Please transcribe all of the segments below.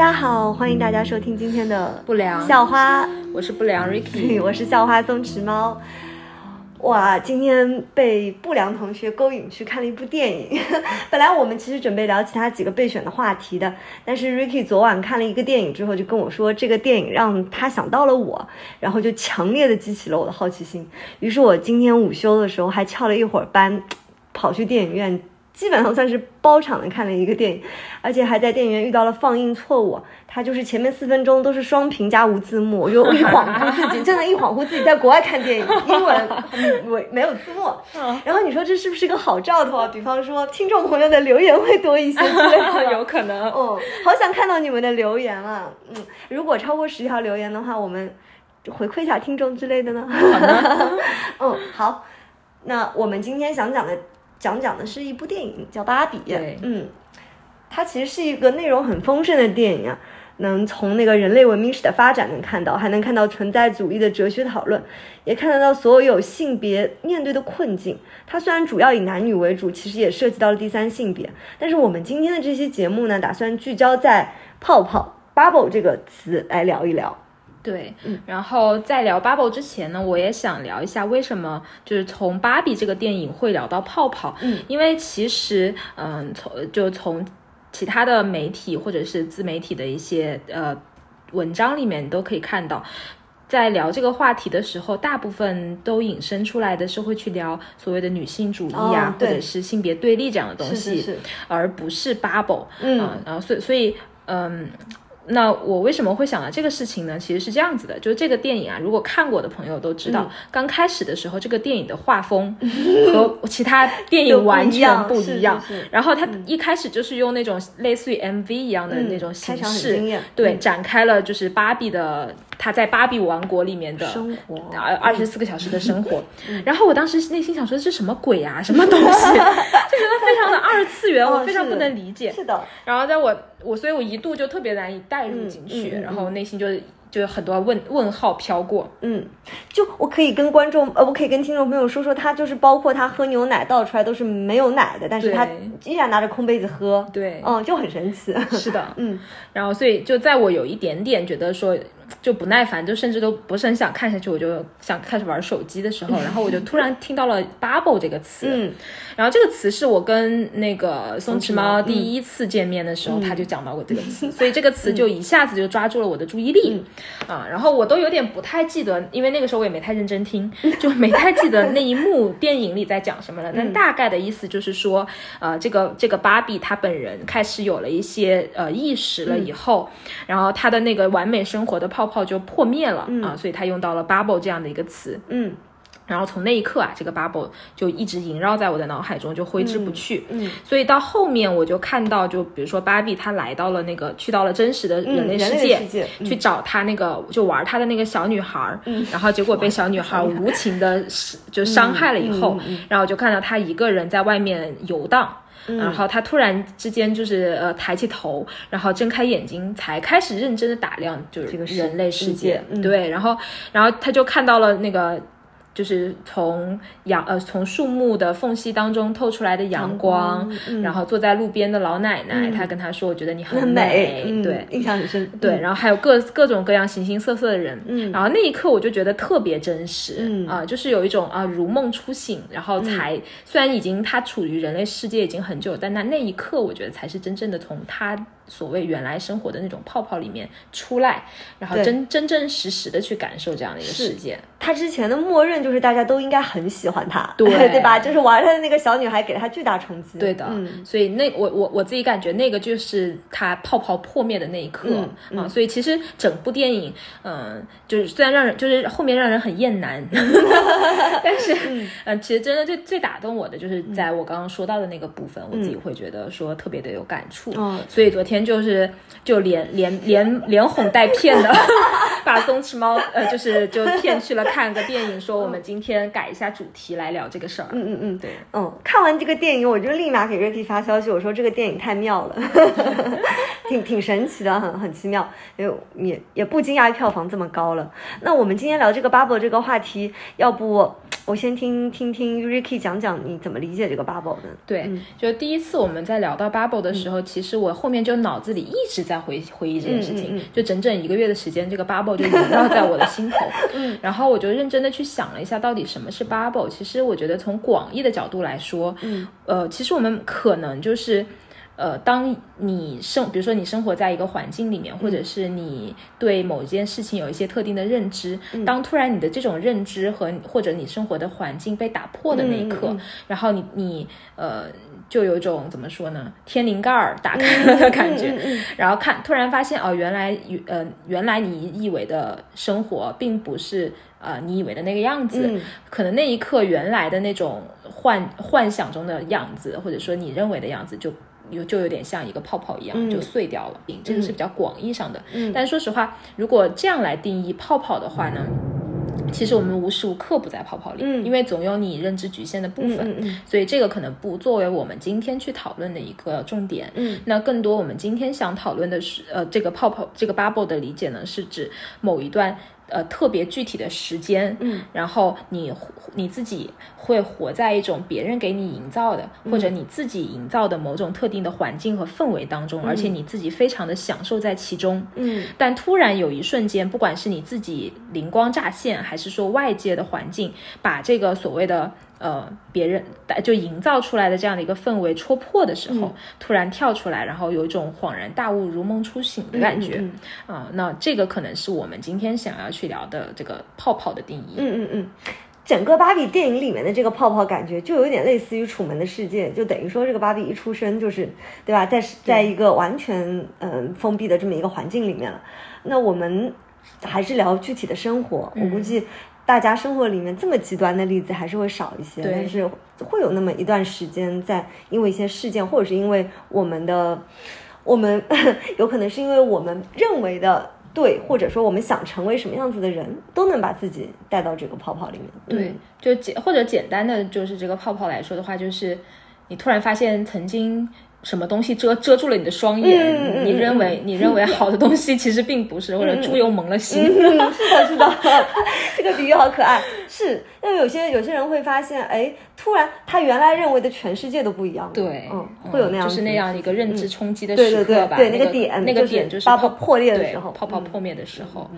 家好，欢迎大家收听今天的不良校花，我是不良 Ricky，我是校花松弛猫。哇，今天被不良同学勾引去看了一部电影。本来我们其实准备聊其他几个备选的话题的，但是 Ricky 昨晚看了一个电影之后，就跟我说这个电影让他想到了我，然后就强烈的激起了我的好奇心。于是我今天午休的时候还翘了一会儿班，跑去电影院。基本上算是包场的看了一个电影，而且还在电影院遇到了放映错误。它就是前面四分钟都是双屏加无字幕，我就一恍惚自己，真的，一恍惚自己在国外看电影，英文我没有字幕。然后你说这是不是个好兆头啊？比方说听众朋友的留言会多一些之类的，有可能。嗯，好想看到你们的留言啊。嗯，如果超过十条留言的话，我们回馈一下听众之类的呢。嗯，好。那我们今天想讲的。讲讲的是一部电影，叫《芭比》。嗯，它其实是一个内容很丰盛的电影啊，能从那个人类文明史的发展能看到，还能看到存在主义的哲学讨论，也看得到所有性别面对的困境。它虽然主要以男女为主，其实也涉及到了第三性别。但是我们今天的这期节目呢，打算聚焦在“泡泡 ”（bubble） 这个词来聊一聊。对，然后在聊 Bubble 之前呢，我也想聊一下为什么就是从芭比这个电影会聊到泡泡。嗯，因为其实，嗯，从就从其他的媒体或者是自媒体的一些呃文章里面都可以看到，在聊这个话题的时候，大部分都引申出来的是会去聊所谓的女性主义啊，或者是性别对立这样的东西，而不是 Bubble。嗯，然后所以所以嗯。那我为什么会想到这个事情呢？其实是这样子的，就是这个电影啊，如果看过的朋友都知道，刚开始的时候，这个电影的画风 和其他电影完全不一样。然后它一开始就是用那种类似于 MV 一样的那种形式，对，展开了就是芭比的。他在芭比王国里面的生活，二二十四个小时的生活。然后我当时内心想说，这是什么鬼啊，什么东西？就觉得非常的二次元，我非常不能理解。是的。然后在我我，所以我一度就特别难以带入进去，然后内心就就很多问问号飘过。嗯，就我可以跟观众呃，我可以跟听众朋友说说，他就是包括他喝牛奶倒出来都是没有奶的，但是他依然拿着空杯子喝。对，嗯，就很神奇。是的，嗯。然后所以就在我有一点点觉得说。就不耐烦，就甚至都不是很想看下去，我就想开始玩手机的时候，然后我就突然听到了 “bubble” 这个词，嗯，然后这个词是我跟那个松弛猫第一次见面的时候，他就讲到过这个词，所以这个词就一下子就抓住了我的注意力，啊，然后我都有点不太记得，因为那个时候我也没太认真听，就没太记得那一幕电影里在讲什么了，但大概的意思就是说，呃，这个这个芭比她本人开始有了一些呃意识了以后，然后她的那个完美生活的。泡泡泡就破灭了啊，所以他用到了 bubble 这样的一个词，嗯，然后从那一刻啊，这个 bubble 就一直萦绕在我的脑海中，就挥之不去，嗯，所以到后面我就看到，就比如说芭比她来到了那个去到了真实的人类世界，去找她那个就玩她的那个小女孩，嗯，然后结果被小女孩无情的就伤害了以后，然后就看到她一个人在外面游荡。然后他突然之间就是呃抬起头，然后睁开眼睛，才开始认真的打量就是这个人类世界，对，然后然后他就看到了那个。就是从阳呃从树木的缝隙当中透出来的阳光，然后坐在路边的老奶奶，她跟他说：“我觉得你很美。”对，印象很深。对，然后还有各各种各样形形色色的人，嗯，然后那一刻我就觉得特别真实，嗯啊，就是有一种啊如梦初醒，然后才虽然已经他处于人类世界已经很久，但那那一刻我觉得才是真正的从他。所谓原来生活的那种泡泡里面出来，然后真真真实实的去感受这样的一个世界。他之前的默认就是大家都应该很喜欢他，对 对吧？就是玩他的那个小女孩给了他巨大冲击。对的，嗯，所以那我我我自己感觉那个就是他泡泡破灭的那一刻啊。所以其实整部电影，嗯，就是虽然让人就是后面让人很厌男，但是嗯，其实真的最最打动我的就是在我刚刚说到的那个部分，我自己会觉得说特别的有感触。嗯，所以昨天。就是就连连连连哄带骗的，把松弛猫呃就是就骗去了看个电影，说我们今天改一下主题来聊这个事儿。嗯嗯嗯，对，嗯，看完这个电影，我就立马给 Ricky 发消息，我说这个电影太妙了，挺挺神奇的，很很奇妙，也也也不惊讶票房这么高了。那我们今天聊这个 Bubble 这个话题，要不我先听听听 Ricky 讲讲你怎么理解这个 bubble 的。对，嗯就第一次我们在聊到 bubble 的时候，其实我后面就脑子里一直在回回忆这件事情，嗯嗯嗯就整整一个月的时间，这个 bubble 就萦绕在我的心头。嗯，然后我就认真的去想了一下，到底什么是 bubble。其实我觉得从广义的角度来说，嗯，呃，其实我们可能就是。呃，当你生，比如说你生活在一个环境里面，或者是你对某件事情有一些特定的认知，当突然你的这种认知和或者你生活的环境被打破的那一刻，嗯嗯然后你你呃，就有一种怎么说呢，天灵盖儿打开了的 感觉，嗯然后看突然发现哦，原来呃原来你以为的生活并不是呃你以为的那个样子，嗯可能那一刻原来的那种幻幻想中的样子，或者说你认为的样子就。有就有点像一个泡泡一样，就碎掉了。这个是比较广义上的。嗯但说实话，如果这样来定义泡泡的话呢，其实我们无时无刻不在泡泡里，嗯因为总有你认知局限的部分。嗯嗯所以这个可能不作为我们今天去讨论的一个重点。嗯，那更多我们今天想讨论的是，呃，这个泡泡这个 bubble 的理解呢，是指某一段呃特别具体的时间，嗯，然后你你自己会活在一种别人给你营造的，或者你自己营造的某种特定的环境和氛围当中，而且你自己非常的享受在其中。嗯但突然有一瞬间，不管是你自己灵光乍现，还是说外界的环境把这个所谓的呃别人就营造出来的这样的一个氛围戳破的时候，突然跳出来，然后有一种恍然大悟、如梦初醒的感觉嗯啊、那这个可能是我们今天想要去聊的这个泡泡的定义。嗯嗯嗯。整个芭比电影里面的这个泡泡感觉，就有点类似于《楚门的世界》，就等于说这个芭比一出生就是，对吧，在在一个完全嗯封闭的这么一个环境里面了。那我们还是聊具体的生活，我估计大家生活里面这么极端的例子还是会少一些，但是会有那么一段时间，在因为一些事件，或者是因为我们的，我们 有可能是因为我们认为的。对，或者说我们想成为什么样子的人，都能把自己带到这个泡泡里面。对嗯，就简或者简单的就是这个泡泡来说的话，就是你突然发现曾经什么东西遮遮住了你的双眼，你认为你认为好的东西其实并不是，或者猪油蒙了心。嗯，是的，是的，这个比喻好可爱。是，因为有些有些人会发现，哎，突然他原来认为的全世界都不一样了。对，嗯，会有那样子就是那样一个认知冲击的时刻吧。对对，那个点，那个点就是泡泡泡破裂的时候，泡泡嗯破灭的时候。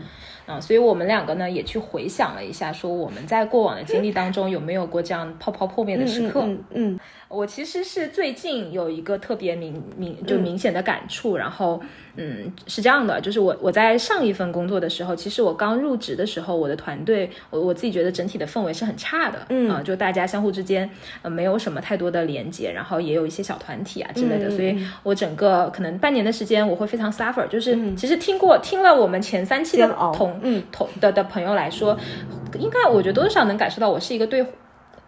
嗯，所以我们两个呢也去回想了一下，说我们在过往的经历当中有没有过这样泡泡破灭的时刻。嗯嗯我其实是最近有一个特别明明就明显的感触，然后嗯是这样的，就是我我在上一份工作的时候，其实我刚入职的时候，我的团队我我自己觉得整体的氛围是很差的，嗯啊、就大家相互之间呃没有什么太多的连接，然后也有一些小团体啊之类的，所以我整个可能半年的时间我会非常 suffer，就是、其实听过听了我们前三期的同嗯。同的的朋友来说，应该我觉得多少能感受到我是一个对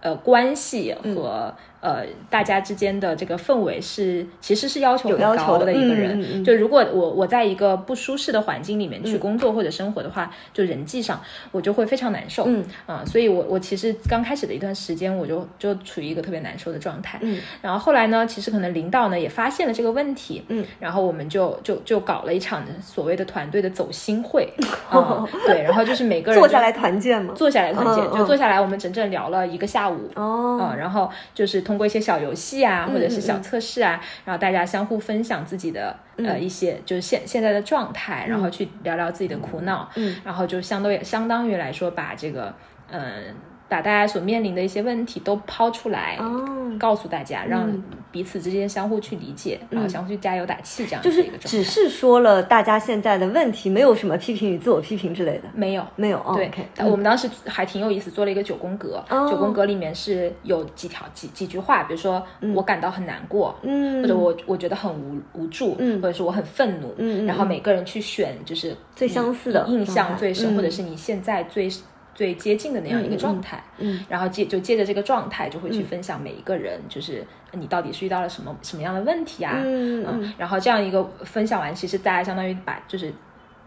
呃关系嗯。和、呃大家之间的这个氛围是其实是要求有很高要求的的一个人。嗯嗯嗯就如果我我在一个不舒适的环境里面去工作或者生活的话，就人际上我就会非常难受。嗯啊、所以我我其实刚开始的一段时间我就就处于一个特别难受的状态。嗯，然后后来呢，其实可能领导呢也发现了这个问题。嗯，然后我们就就就搞了一场所谓的团队的走心会。啊、对，然后就是每个人坐下来团建嘛。坐下来团建，就坐下来，我们整整聊了一个下午。哦，嗯，然后就是通过一些小游戏啊，或者是小测试啊，然后大家相互分享自己的呃一些就是现现在的状态，然后去聊聊自己的苦恼，嗯，然后就相对相当于来说把这个嗯、把大家所面临的一些问题都抛出来，哦，告诉大家，让彼此之间相互去理解，然后相互去加油打气，这样就是。只是说了大家现在的问题，没有什么批评与自我批评之类的，没有，没有。哦、对我们当时还挺有意思，做了一个九宫格。哦。九宫格里面是有几条几几句话，比如说我感到很难过，嗯。或者我我觉得很无无助，嗯。或者是我很愤怒，然后每个人去选就是最相似的印象最深，嗯或者是你现在最最接近的那样一个状态。嗯然后接就借着这个状态，就会去分享每一个人，就是你到底是遇到了什么什么样的问题啊？嗯嗯然后这样一个分享完，其实大家相当于把就是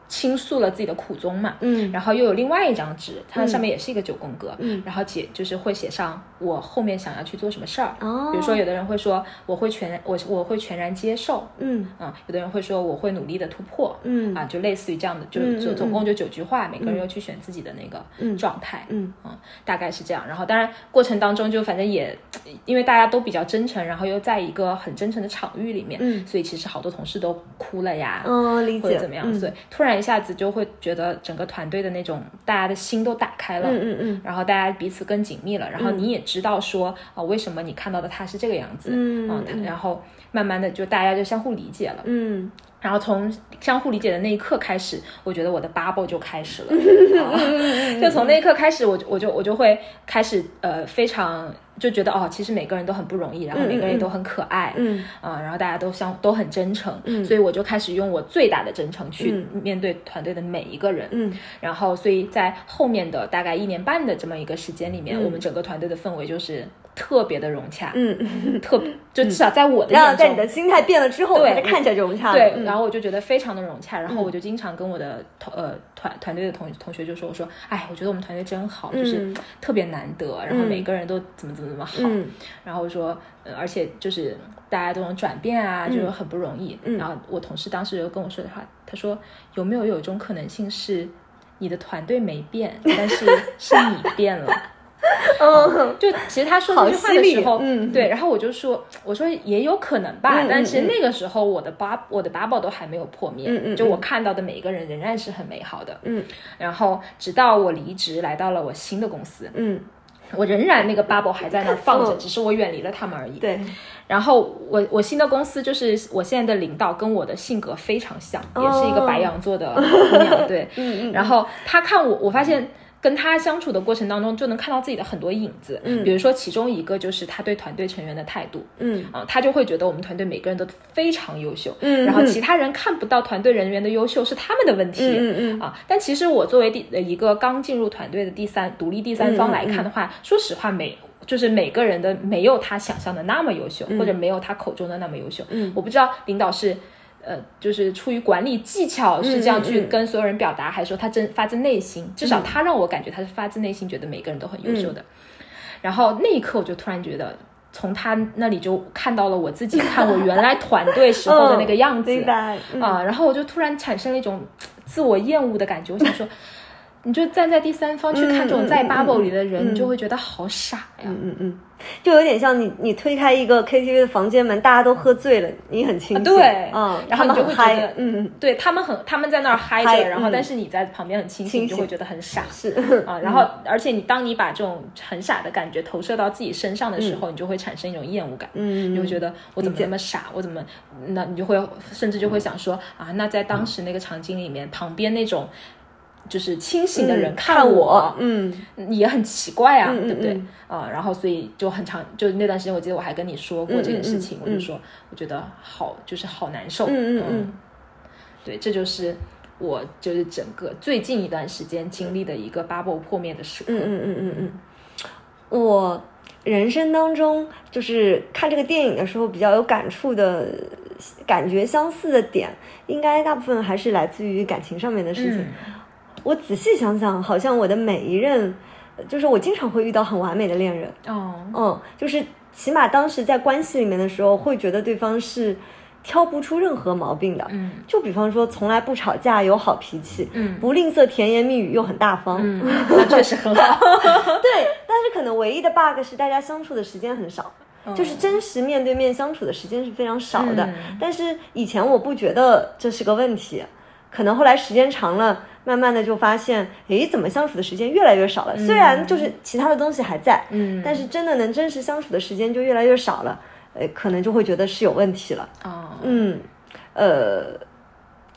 倾诉了自己的苦衷嘛，嗯。然后又有另外一张纸，它上面也是一个九宫格，嗯。然后写就是会写上我后面想要去做什么事儿，哦。比如说有的人会说我会全我我会全然接受，嗯。啊、有的人会说我会努力的突破，嗯。啊，就类似于这样的，就就总共就九句话，每个人又去选自己的那个状态，嗯大概是这样。然后当然过程当中就反正也因为大家都比较真诚，然后又在一个很真诚的场域里面，嗯。所以其实好多同事都哭了呀，嗯，理解。或者怎么样，嗯。所以突然一下子就会觉得整个团队的那种大家的心都打开了，嗯嗯嗯。然后大家彼此更紧密了，然后你也知道说啊、为什么你看到的他是这个样子，嗯啊他然后慢慢的就大家就相互理解了，嗯。然后从相互理解的那一刻开始，我觉得我的 bubble 就开始了，啊就从那一刻开始，我就我就我就会开始呃非常就觉得哦，其实每个人都很不容易，然后每个人都很可爱，嗯。啊、然后大家都相都很真诚，所以我就开始用我最大的真诚去面对团队的每一个人，嗯。然后所以在后面的大概一年半的这么一个时间里嗯。面，我们整个团队的氛围就是特别的融洽，嗯，特就至少在我的然后眼中，在你的心态变了之后，对。看起来就融洽了。对，嗯。然后我就觉得非常的融洽，然后我就经常跟我的同呃团团队的同同学就说，我说，哎，我觉得我们团队真好，就是嗯特别难得，然后每个人都怎么怎么怎么好，嗯。然后说，呃，而且就是大家这种转变啊，就是很不容易。嗯。然后我同事当时就跟我说的话，他说有没有有一种可能性是你的团队没变，但是 是你变了。嗯就其实他说这句话的时候，嗯。对，然后我就说，我说也有可能吧，嗯但其实嗯。那个时候我的八我的 bubble 都还没有破灭，嗯嗯就我看到的每一个人仍然是很美好的，嗯。然后直到我离职来到了我新的公司，嗯，我仍然那个 bubble 还在那儿放着，嗯。只是我远离了他们而已。对，然后我我新的公司就是我现在的领导跟我的性格非常像，也是一个白羊座的姑娘，对，哦 嗯嗯。然后他看我，我发现。跟他相处的过程当中，就能看到自己的很多影子。嗯，比如说其中一个就是他对团队成员的态度。嗯啊，他就会觉得我们团队每个人都非常优秀。嗯然后其他人看不到团队人员的优秀是他们的问题。嗯嗯啊，但其实我作为第呃一个刚进入团队的第三独立第三方来看的话，说实话每。就是每个人的没有他想象的那么优秀，或者没有他口中的那么优秀。嗯我不知道领导是，呃，就是出于管理技巧是这样去跟所有人表达，还是说他真发自内心？至少他让我感觉他是发自内心觉得每个人都很优秀嗯的。然后那一刻我就突然觉得。从他那里就看到了我自己看我原来团队时候的那个样子，啊，然后我就突然产生了一种自我厌恶的感觉。我想说，你就站在第三方去看这种在 bubble 里的人，嗯你就会觉得好傻呀。嗯嗯嗯，就有点像你你推开一个 KTV 的房间门，大家都喝醉了，你很清醒，对。嗯，然后你就会觉得，嗯嗯。对他们很，他们在那儿嗨嗨着，然后嗯。但是你在旁边很清醒，就会觉得很傻。是。啊，然后而且你当你把这种很傻的感觉投射到自己身上的时候，你就会产生一种厌恶感，嗯你会觉得我怎么那么傻，我怎么，那你就会甚至就会想说啊，那在当时那个场景里面，旁边那种就是清醒的人嗯看我，嗯。也很奇怪啊，对不对？嗯？啊、然后所以就很长，就那段时间，我记得我还跟你说过这件事情，我就说我觉得好，就是好难受，嗯嗯嗯。对，这就是我就是整个最近一段时间经历的一个 bubble 破灭的时刻。嗯嗯嗯嗯。嗯，我人生当中就是看这个电影的时候比较有感触的感觉相似的点，应该大部分还是来自于感情上面的事情。嗯我仔细想想，好像我的每一任，呃就是我经常会遇到很完美的恋人，哦，嗯，就是起码当时在关系里面的时候，会觉得对方是挑不出任何毛病的。嗯就比方说，从来不吵架，有好脾气，嗯不吝啬甜言蜜语，又很大方。嗯，那确实很好。对，但是可能唯一的 bug 是大家相处的时间很少。就是真实面对面相处的时间是非常少的，嗯但是以前我不觉得这是个问题，可能后来时间长了，慢慢的就发现，诶，怎么相处的时间越来越少了？虽然就是其他的东西还在，嗯但是真的能真实相处的时间就越来越少了，呃，可能就会觉得是有问题了。哦，嗯，呃，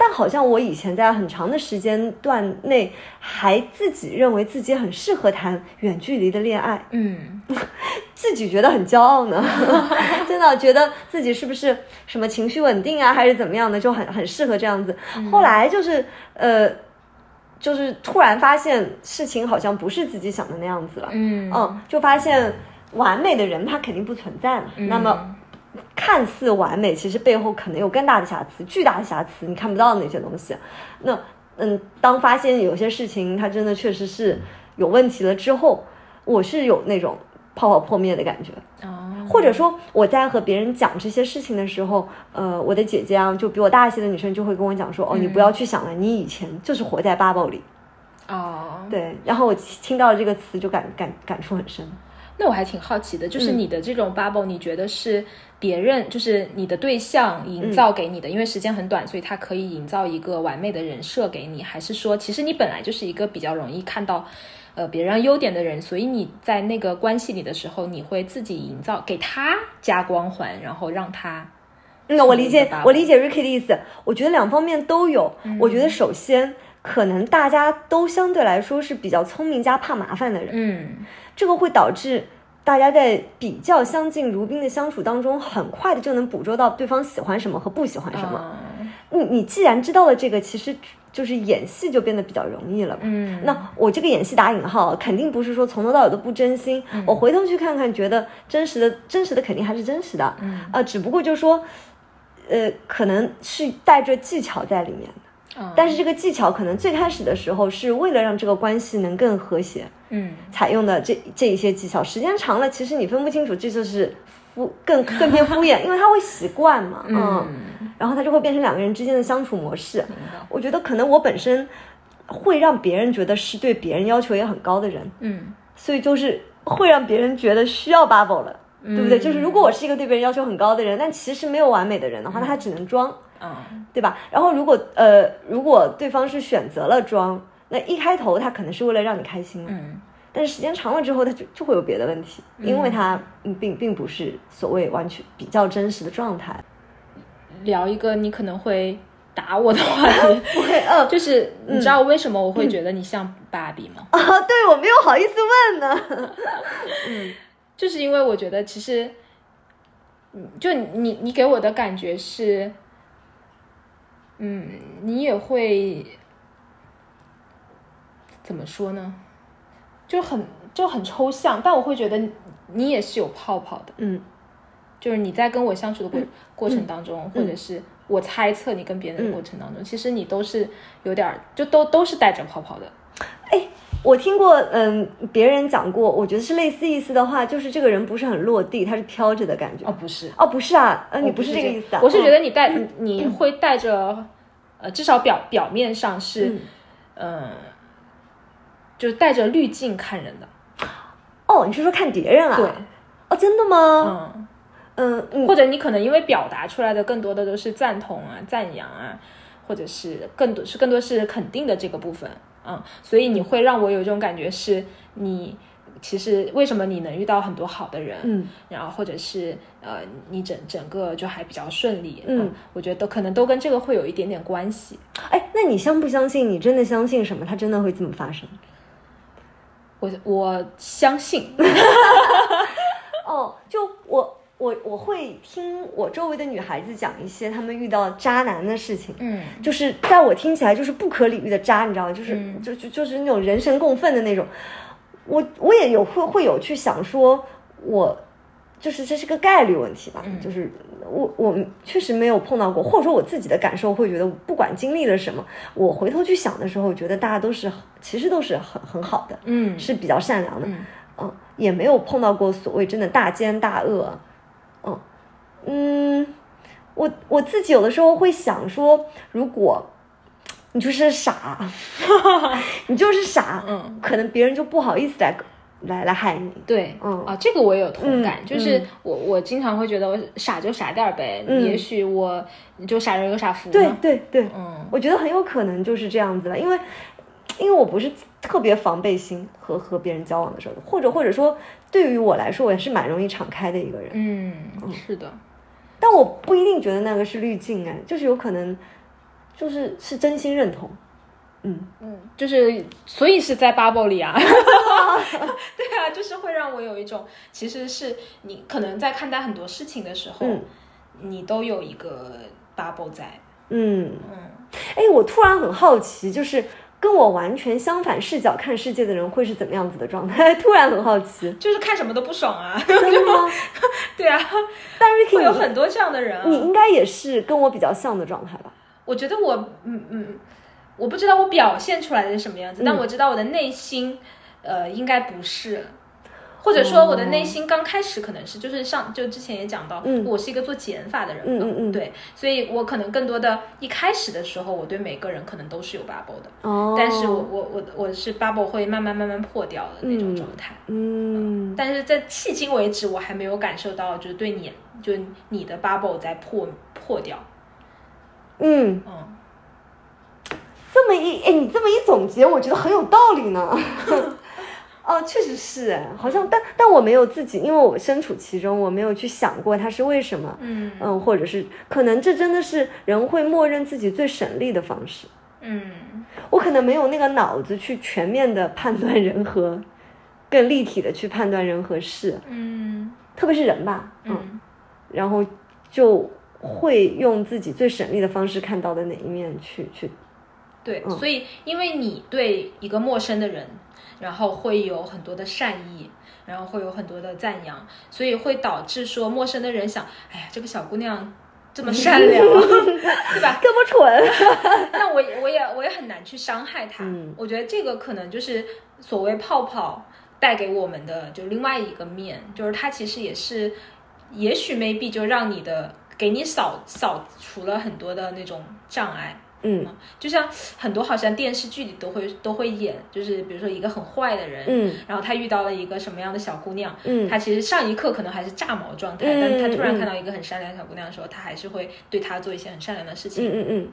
但好像我以前在很长的时间段内，还自己认为自己很适合谈远距离的恋爱，嗯。自己觉得很骄傲呢，真的觉得自己是不是什么情绪稳定啊，还是怎么样的，就很很适合这样子。后来就是呃，就是突然发现事情好像不是自己想的那样子了，嗯。嗯，就发现完美的人他肯定不存在了。那么看似完美，其实背后可能有更大的瑕疵、巨大的瑕疵，你看不到的那些东西。那嗯，当发现有些事情它真的确实是有问题了之后，我是有那种泡泡破灭的感觉。哦，或者说我在和别人讲这些事情的时候，呃，我的姐姐啊，就比我大一些的女生就会跟我讲说，哦，你不要去想了，你以前就是活在 bubble 里。哦，对，然后我听到这个词就感感感触很深。那我还挺好奇的，就是你的这种 bubble，你觉得是别人，就是你的对象营造给你的？因为时间很短，所以他可以营造一个完美的人设给你，还是说，其实你本来就是一个比较容易看到，呃，别人优点的人，所以你在那个关系里的时候，你会自己营造给他加光环，然后让他。嗯，我理解，我理解 Ricky 的意思。我觉得两方面都有。我觉得首先，可能大家都相对来说是比较聪明加怕麻烦的人。嗯。这个会导致大家在比较相敬如宾的相处当中，很快的就能捕捉到对方喜欢什么和不喜欢什么。你你既然知道了这个，其实就是演戏就变得比较容易了。嗯，那我这个演戏打引号，肯定不是说从头到尾都不真心。我回头去看看，觉得真实的真实的肯定还是真实的。嗯，呃，只不过就是说，呃，可能是带着技巧在里面的。但是这个技巧可能最开始的时候是为了让这个关系能更和谐，嗯，采用的这这一些技巧，时间长了，其实你分不清楚，这就是敷更更偏敷衍，因为他会习惯嘛，嗯，然后他就会变成两个人之间的相处模式。我觉得可能我本身会让别人觉得是对别人要求也很高的人，嗯，所以就是会让别人觉得需要 bubble 了，对不对？就是如果我是一个对别人要求很高的人，但其实没有完美的人的话，那他只能装。嗯，对吧？然后如果呃，如果对方是选择了装，那一开头他可能是为了让你开心，嗯，但是时间长了之后，他就就会有别的问题，因为他并并不是所谓完全比较真实的状态。聊一个你可能会打我的话题，不会，嗯，就是你知道为什么我会觉得你像芭比吗？啊，对我没有好意思问呢，嗯，就是因为我觉得其实，嗯，就你你给我的感觉是。嗯，你也会怎么说呢？就很就很抽象，但我会觉得你也是有泡泡的。嗯，就是你在跟我相处的过过程当中，或者是我猜测你跟别人的过程当中，其实你都是有点就都都是带着泡泡的。哎，我听过，嗯，别人讲过，我觉得是类似意思的话，就是这个人不是很落地，他是飘着的感觉。哦，不是，哦，不是啊，呃，你不是这个意思啊。我是觉得你带你会带着，呃，至少表表面上是，嗯，就是带着滤镜看人的。哦，你是说看别人啊？对。哦，真的吗？嗯嗯，或者你可能因为表达出来的更多的都是赞同啊、赞扬啊，或者是更多是更多是肯定的这个部分。嗯，所以你会让我有一种感觉，是你其实为什么你能遇到很多好的人，嗯，然后或者是呃，你整整个就还比较顺利，嗯，我觉得都可能都跟这个会有一点点关系。哎，那你相不相信？你真的相信什么？它真的会这么发生？我我相信。哦，就我。我我会听我周围的女孩子讲一些她们遇到渣男的事情，嗯，就是在我听起来就是不可理喻的渣，你知道吗？就是就就就是那种人神共愤的那种。我我也有会会有去想说，我就是这是个概率问题吧，就是我我确实没有碰到过，或者说我自己的感受会觉得，不管经历了什么，我回头去想的时候，觉得大家都是其实都是很很好的，嗯，是比较善良的，嗯，也没有碰到过所谓真的大奸大恶。嗯嗯，我我自己有的时候会想说，如果你就是傻，你就是傻，嗯，可能别人就不好意思来来来害你。对，嗯啊，这个我也有同感，就是我我经常会觉得我傻就傻点儿呗，也许我就傻人有傻福。对对对，嗯，我觉得很有可能就是这样子了，因为因为我不是特别防备心和和别人交往的时候，或者或者说。对于我来说，我也是蛮容易敞开的一个人。嗯，是的，但我不一定觉得那个是滤镜哎，就是有可能，就是是真心认同。嗯嗯，就是所以是在 bubble 里啊。对啊，就是会让我有一种，其实是你可能在看待很多事情的时候，你都有一个 bubble 在。嗯嗯，哎，我突然很好奇，就是。跟我完全相反视角看世界的人会是怎么样子的状态？突然很好奇，就是看什么都不爽啊，真的吗？对啊，但 Ricky 会有很多这样的人，你应该也是跟我比较像的状态吧？我觉得我，嗯嗯，我不知道我表现出来的是什么样子，嗯但我知道我的内心，呃，应该不是。或者说我的内心刚开始可能是，就是上就之前也讲到，我是一个做减法的人嘛，嗯嗯。嗯对，所以我可能更多的一开始的时候，我对每个人可能都是有 bubble 的，哦，但是我我我我是 bubble 会慢慢慢慢破掉的那种状态，嗯。但是在迄今为止，我还没有感受到就是对你就你的 bubble 在破破掉，嗯，嗯，这么一哎，你这么一总结，我觉得很有道理呢。哦，确实是哎，好像但但我没有自己，因为我身处其中，我没有去想过它是为什么。嗯嗯，或者是可能这真的是人会默认自己最省力的方式。嗯我可能没有那个脑子去全面的判断人和，更立体的去判断人和事，嗯特别是人吧。嗯然后就会用自己最省力的方式看到的哪一面去去。对，嗯所以因为你对一个陌生的人，然后会有很多的善意，然后会有很多的赞扬，所以会导致说陌生的人想，哎呀，这个小姑娘这么善良，对吧？这么蠢，那我也我也我也很难去伤害她。嗯我觉得这个可能就是所谓泡泡带给我们的就另外一个面，就是它其实也是，也许 maybe 就让你的给你扫扫除了很多的那种障碍。嗯。就像很多好像电视剧里都会都会演，就是比如说一个很坏的人，嗯。然后他遇到了一个什么样的小姑娘，嗯。他其实上一刻可能还是炸毛状态，嗯但是他突然嗯看到一个很善良的小姑娘的时候，他还是会对她做一些很善良的事情。嗯嗯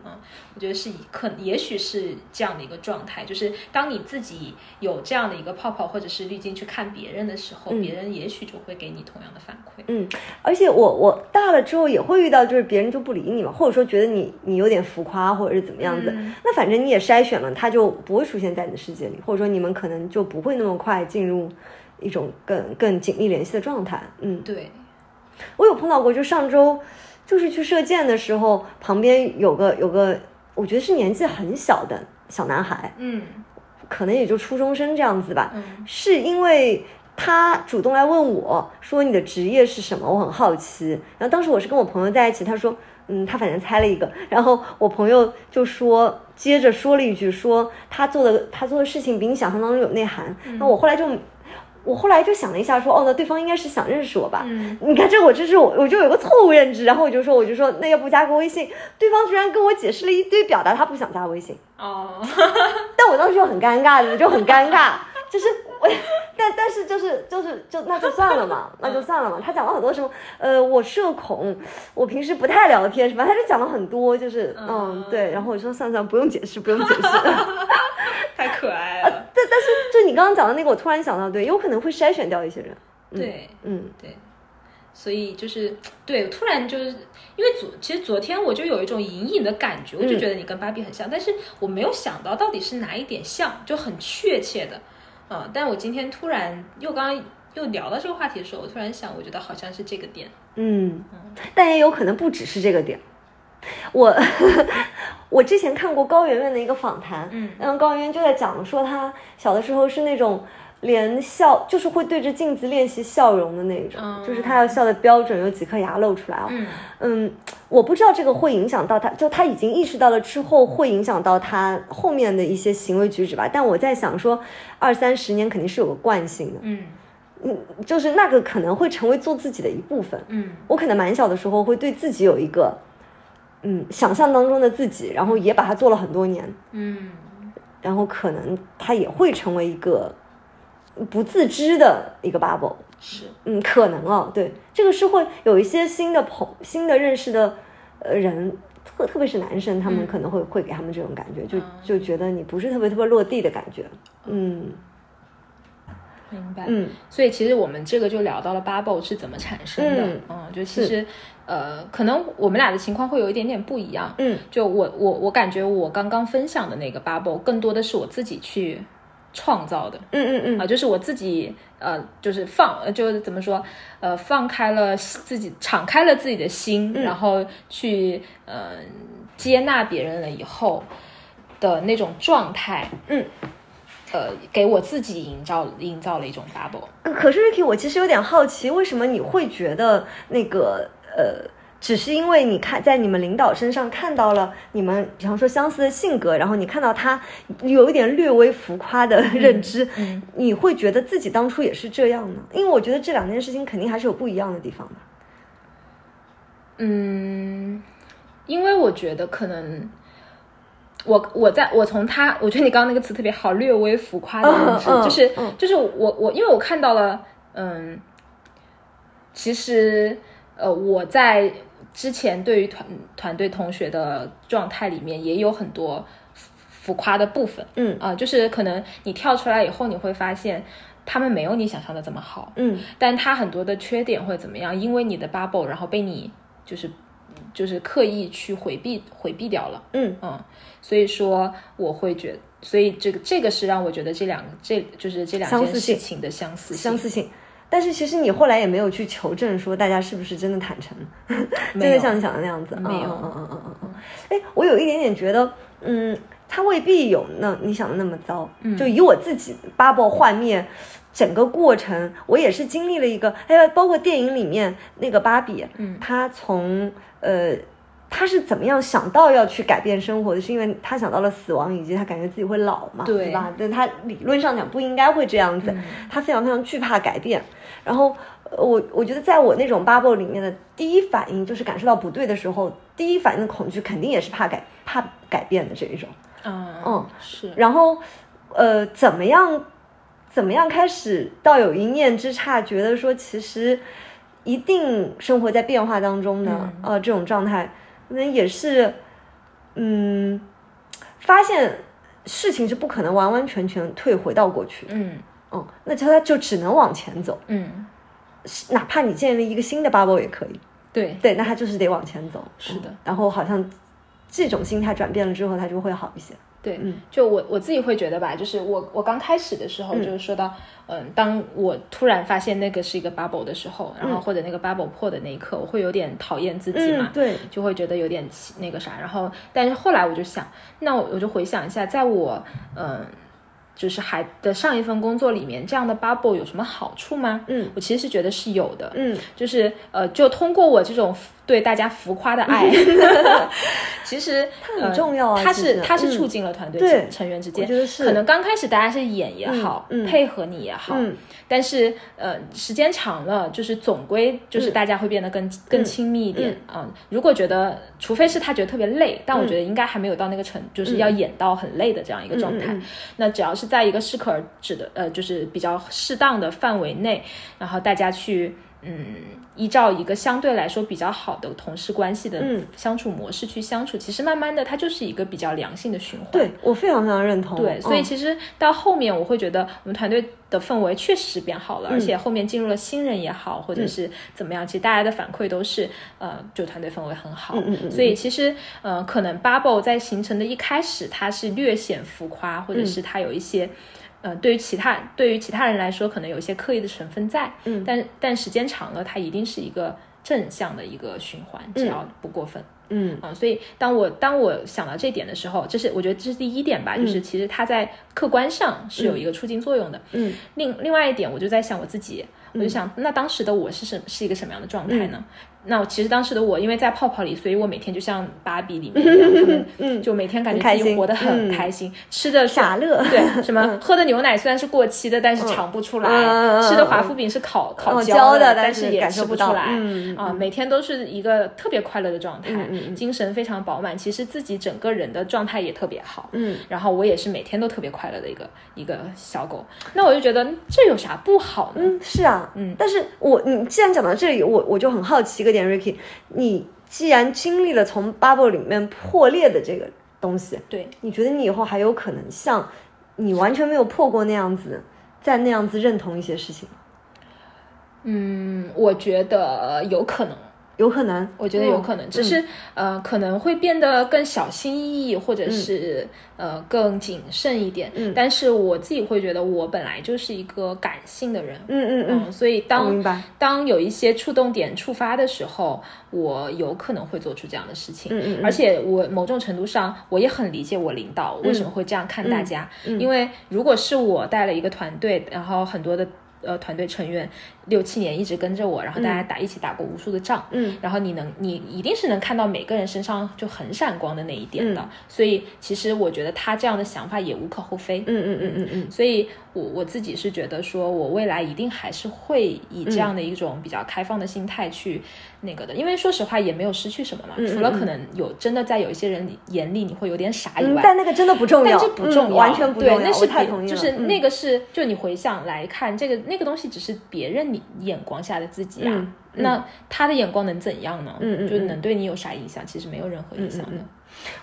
我觉得是一可也许是这样的一个状态，就是当你自己有这样的一个泡泡或者是滤镜去看别人的时候，嗯。别人也许就会给你同样的反馈。嗯，而且我我大了之后也会遇到，就是别人就不理你嘛，或者说觉得你你有点浮夸，或者是怎么样子。嗯那反正你也筛选了，他就不会出现在你的世界里，或者说你们可能就不会那么快进入一种更更紧密联系的状态。嗯，对，我有碰到过，就上周就是去射箭的时候，旁边有个有个，我觉得是年纪很小的小男孩，嗯可能也就初中生这样子吧。嗯是因为他主动来问我说你的职业是什么，我很好奇。然后当时我是跟我朋友在一起，他说，嗯，他反正猜了一个。然后我朋友就说，接着说了一句，说他做的他做的事情比你想象当中有内涵。那、我后来就。我后来就想了一下，说，哦，那对方应该是想认识我吧？嗯你看这我这是我我就有个错误认知，然后我就说我就说那要不加个微信，对方居然跟我解释了一堆，表达他不想加微信。哦，但我当时就很尴尬的，就很尴尬，就是 我，但但是就是就是就那就算了嘛，那就算了嘛。他讲了很多什么，呃，我社恐，我平时不太聊天什么，他就讲了很多，就是嗯嗯对，然后我说算了算了，不用解释，不用解释。太可爱了。但但是就你刚刚讲的那个，我突然想到，对，有可能会筛选掉一些人。对，嗯对，所以就是对，突然就是因为昨其实昨天我就有一种隐隐的感觉，我就觉得你跟芭比很像，但是我没有想到到底是哪一点像，就很确切的，啊、但我今天突然又刚刚又聊到这个话题的时候，我突然想，我觉得好像是这个点，嗯，但也有可能不只是这个点。我 我之前看过高圆圆的一个访谈，嗯然后高圆圆就在讲说她小的时候是那种连笑就是会对着镜子练习笑容的那种，嗯就是她要笑的标准，有几颗牙露出来哦。嗯嗯，我不知道这个会影响到他，就他已经意识到了之后会影响到他后面的一些行为举止吧。但我在想说，二三十年肯定是有个惯性的，嗯。嗯，就是那个可能会成为做自己的一部分。嗯。我可能蛮小的时候会对自己有一个，嗯，想象当中的自己，然后也把它做了很多年，嗯。然后可能它也会成为一个不自知的一个 bubble，是，嗯，可能哦，对，这个是会有一些新的朋新的认识的呃人。特特别是男生，他们嗯。可能会、会给他们这种感觉，就嗯。就觉得你不是特别特别落地的感觉，嗯。明白，嗯。所以其实我们这个就聊到了 bubble 是怎么产生的，嗯嗯，就其实呃，可能我们俩的情况会有一点点不一样，嗯。就我我我感觉我刚刚分享的那个 bubble 更多的是我自己去创造的。嗯嗯嗯。啊，就是我自己呃，就是放呃就是怎么说呃，放开了自己，敞开了自己的心，嗯。然后去呃接纳别人了以后的那种状态，嗯。呃，给我自己营造营造了一种 bubble，可可是 Ricky，我其实有点好奇，为什么你会觉得那个呃，只是因为你看在你们领导身上看到了你们，比方说相似的性格，然后你看到他有一点略微浮夸的认知，你会觉得自己当初也是这样呢？因为我觉得这两件事情肯定还是有不一样的地方的。嗯，因为我觉得可能，我我在我从他，我觉得你刚刚那个词特别好，略微浮夸的认知，就是就是我我因为我看到了，嗯，其实呃我在之前对于团团队同学的状态里面也有很多浮夸的部分，嗯啊，就是可能你跳出来以后，你会发现他们没有你想象的这么好，嗯，但他很多的缺点会怎么样，因为你的 bubble，然后被你。就是就是刻意去回避回避掉了，嗯嗯，所以说我会觉，所以这个这个是让我觉得这两这就是这两件事情的相似性相似性。但是其实你后来也没有去求证说大家是不是真的坦诚，真的像你想的那样子，没有，嗯嗯嗯嗯嗯。哎，我有一点点觉得，嗯，他未必有那你想的那么糟。就以我自己 bubble 幻灭。整个过程，我也是经历了一个，还有包括电影里面那个芭比，嗯，她从呃，她是怎么样想到要去改变生活的？是因为他想到了死亡，以及他感觉自己会老嘛，对吧？但他理论上讲不应该会这样子，他非常非常惧怕改变。然后我我觉得，在我那种 bubble 里面的第一反应就是感受到不对的时候，第一反应的恐惧肯定也是怕改怕改变的这一种，嗯嗯是。然后呃，怎么样？怎么样开始到有一念之差，觉得说其实一定生活在变化当中呢？呃，这种状态可能也是，嗯，发现事情是不可能完完全全退回到过去。嗯嗯，那他就只能往前走。嗯，哪怕你建立一个新的 bubble 也可以。对对，那他就是得往前走。是的。然后好像这种心态转变了之后，他就会好一些。对，就我我自己会觉得吧，就是我我刚开始的时候，就是说到，嗯，当我突然发现那个是一个 bubble 的时候，然后或者那个 bubble 破的那一刻，我会有点讨厌自己嘛，对，就会觉得有点那个啥。然后，但是后来我就想，那我我就回想一下，在我嗯，就是还的上一份工作里面，这样的 bubble 有什么好处吗？嗯，我其实是觉得是有的，嗯，就是呃，就通过我这种。对大家浮夸的爱 其实它很重要啊。它是它是促进了团队成员之间，可能刚开始大家是演也好，配合你也好，但是呃，时间长了，就是总归就是大家会变得更更亲密一点啊。如果觉得，除非是他觉得特别累，但我觉得应该还没有到那个程，就是要演到很累的这样一个状态。那只要是在一个适可而止的呃，就是比较适当的范围内，然后大家去。嗯，依照一个相对来说比较好的同事关系的相处模式去相处，其实慢慢的它就是一个比较良性的循环。对我非常非常认同。对，所以其实到后面我会觉得我们团队的氛围确实是变好了，而且后面进入了新人也好，或者是怎么样，其实大家的反馈都是呃，就团队氛围很好。嗯嗯嗯。所以其实呃，可能 bubble 在形成的一开始它是略显浮夸，或者是它有一些。呃，对于其他对于其他人来说，可能有一些刻意的成分在，嗯，但但时间长了，它一定是一个正向的一个循环，只要不过分，嗯啊，所以当我当我想到这点的时候，这是我觉得这是第一点吧，就是其实它在客观上是有一个促进作用的，嗯，另另外一点，我就在想我自己，我就想那当时的我是什是一个什么样的状态呢？那其实当时的我，因为在泡泡里，所以我每天就像芭比里面一样，嗯，就每天感觉自己活得很开心，吃的傻乐，对，什么喝的牛奶虽然是过期的，但是尝不出来；吃的华夫饼是烤烤焦的，但是也吃不出来。啊，每天都是一个特别快乐的状态，精神非常饱满。其实自己整个人的状态也特别好，嗯。然后我也是每天都特别快乐的一个一个小狗。那我就觉得这有啥不好呢？嗯，是啊，嗯。但是我你既然讲到这里，我我就很好奇一个点，Ricky。你既然经历了从 bubble 里面破裂的这个东西，对，你觉得你以后还有可能像你完全没有破过那样子，再那样子认同一些事情？嗯，我觉得有可能。有可能，我觉得有可能，只是呃，可能会变得更小心翼翼，或者是呃更谨慎一点。嗯，但是我自己会觉得，我本来就是一个感性的人。嗯嗯嗯，所以当当有一些触动点触发的时候，我有可能会做出这样的事情。嗯嗯，而且我某种程度上，我也很理解我领导为什么会这样看大家。因为如果是我带了一个团队，然后很多的。呃团队成员六七年一直跟着我，然后大家打一起打过无数的仗，嗯，然后你能你一定是能看到每个人身上就很闪光的那一点的，嗯。所以其实我觉得他这样的想法也无可厚非，嗯嗯嗯嗯嗯，所以我我自己是觉得说，我未来一定还是会以这样的一种比较开放的心态去那个的，因为说实话也没有失去什么嘛，除了可能有真的在有一些人眼里你会有点傻以嗯外，但那个真的不重要，但这不重要，嗯完全不重要，对，那是我太同意，就是嗯那个是，就你回想来看，这个那个东西只是别人你眼光下的自己啊，嗯那他的眼光能怎样呢？嗯嗯就能对你有啥影响？其实没有任何影响的。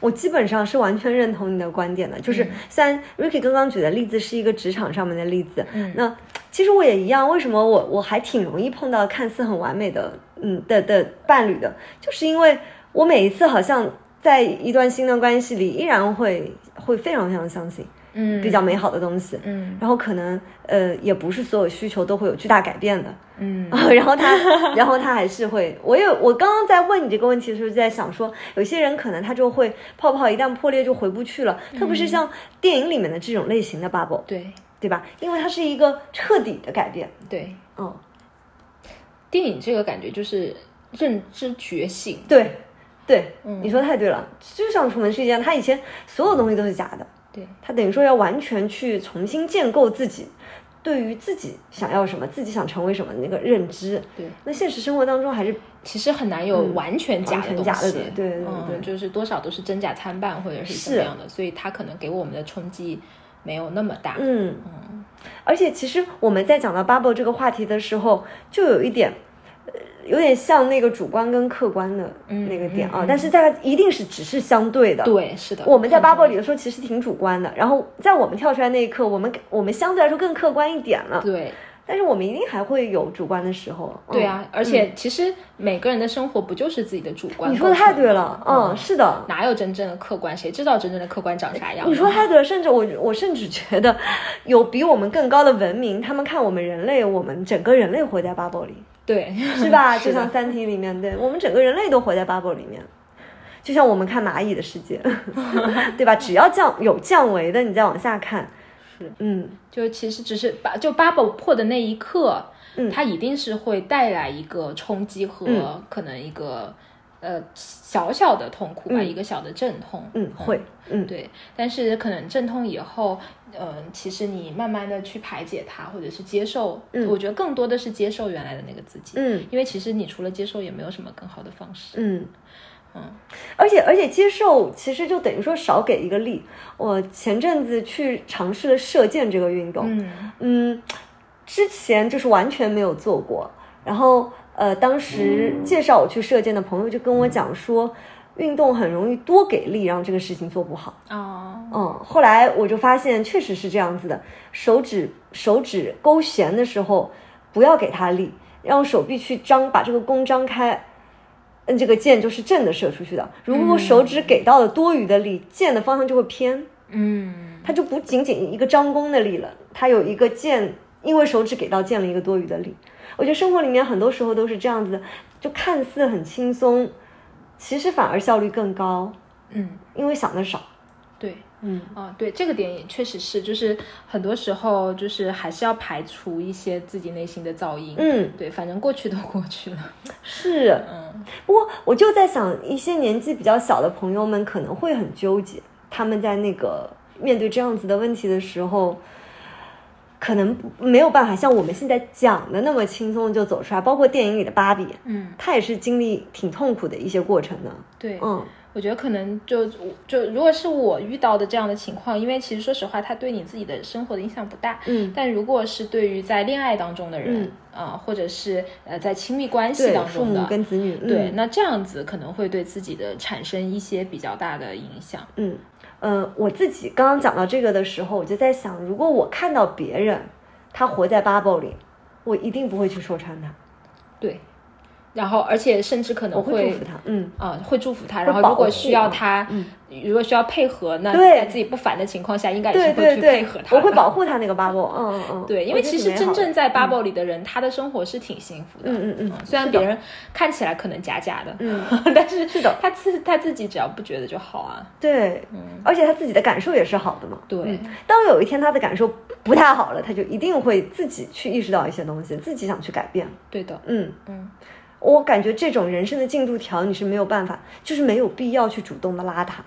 我基本上是完全认同你的观点的，嗯就是虽然 Ricky 刚刚举的例子是一个职场上面的例子，嗯那其实我也一样。为什么我我还挺容易碰到看似很完美的嗯的的伴侣的，就是因为我每一次好像在一段新的关系里，依然会会非常非常相信嗯，比较美好的东西，嗯。然后可能呃也不是所有需求都会有巨大改变的，嗯。然后他，然后他还是会，我有我刚刚在问你这个问题的时候，就在想说，有些人可能他就会泡泡一旦破裂就回不去了，特别是像电影里面的这种类型的 bubble，对对吧？因为它是一个彻底的改变，对，嗯，电影这个感觉就是认知觉醒。对，对，嗯。你说太对了，就像《楚门世界》一样，他以前所有东西都是假的，对，他等于说要完全去重新建构自己。对于自己想要什么，自己想成为什么的那个认知，对，那现实生活当中还是其实很难有完全假的东西，嗯完全假的对对对嗯就是多少都是真假参半或者是怎么样的，所以他可能给我们的冲击没有那么大。嗯嗯，而且其实我们在讲到 bubble 这个话题的时候，就有一点，呃，有点像那个主观跟客观的那个点啊，嗯嗯但是在一定是只是相对的。对，是的，我们在 bubble 里的时候其实挺主观的，然后在我们跳出来那一刻，我们我们相对来说更客观一点了，对但是我们一定还会有主观的时候。嗯对啊，而且其实每个人的生活不就是自己的主观？你说的太对了，嗯，是的，哪有真正的客观？谁知道真正的客观长啥样？你说太对了，甚至我我甚至觉得有比我们更高的文明，他们看我们人类，我们整个人类活在 bubble 里。对，是吧？就像《三体》里面，对我们整个人类都活在 bubble 里面，就像我们看蚂蚁的世界，对吧？只要降有降维的，你再往下看，是。嗯，就其实只是把就 bubble 破的那一刻，嗯。它一定是会带来一个冲击和嗯。可能一个、呃小小的痛苦吧，嗯。一个小的阵痛。嗯，会，嗯，对，但是可能阵痛以后，嗯、其实你慢慢的去排解它，或者是接受，嗯。我觉得更多的是接受原来的那个自己，嗯。因为其实你除了接受，也没有什么更好的方式。嗯。嗯，而且而且接受，其实就等于说少给一个力。我前阵子去尝试了射箭这个运动，嗯。嗯，之前就是完全没有做过，然后呃，当时介绍我去射箭的朋友就跟我讲说，运动很容易多给力，让这个事情做不好。哦，嗯，后来我就发现确实是这样子的，手指手指勾弦的时候不要给它力，让手臂去张，把这个弓张开。嗯，这个箭就是正的射出去的。如果我手指给到了多余的力，箭的方向就会偏。嗯它就不仅仅一个张弓的力了，它有一个箭，因为手指给到建了一个多余的力。我觉得生活里面很多时候都是这样子的，就看似很轻松，其实反而效率更高，嗯，因为想的少。对。嗯啊，对这个点也确实是，就是很多时候就是还是要排除一些自己内心的噪音。嗯，对，反正过去都过去了。是。嗯不过我就在想，一些年纪比较小的朋友们可能会很纠结，他们在那个面对这样子的问题的时候，可能没有办法像我们现在讲的那么轻松就走出来。包括电影里的芭比，嗯，她也是经历挺痛苦的一些过程的。对，嗯我觉得可能就就如果是我遇到的这样的情况，因为其实说实话，它对你自己的生活的影响不大。嗯，但如果是对于在恋爱当中的人啊、或者是呃在亲密关系当中的父母，跟子女，嗯、对，那这样子可能会对自己的产生一些比较大的影响。嗯，嗯，我自己刚刚讲到这个的时候，我就在想，如果我看到别人他活在 bubble 里，我一定不会去戳穿他。对，然后而且甚至可能我会祝福他，嗯，啊、会祝福他。然后如果需要嗯他，如果需要配合，那对。在自己不烦的情况下，应该也是会去配对。对合，他。我会保护他那个 bubble，嗯嗯嗯，对，因为其实真正在 bubble 里的人，他的生活是挺幸福的。嗯嗯嗯。虽然别人看起来可能假假的，嗯，但是是的。他自他自己只要不觉得就好啊。对，嗯。而且他自己的感受也是好的嘛。对。嗯。当有一天他的感受不太好了，他就一定会自己去意识到一些东西，自己想去改变。对的，嗯。嗯，我感觉这种人生的进度条你是没有办法，就是没有必要去主动的拉他。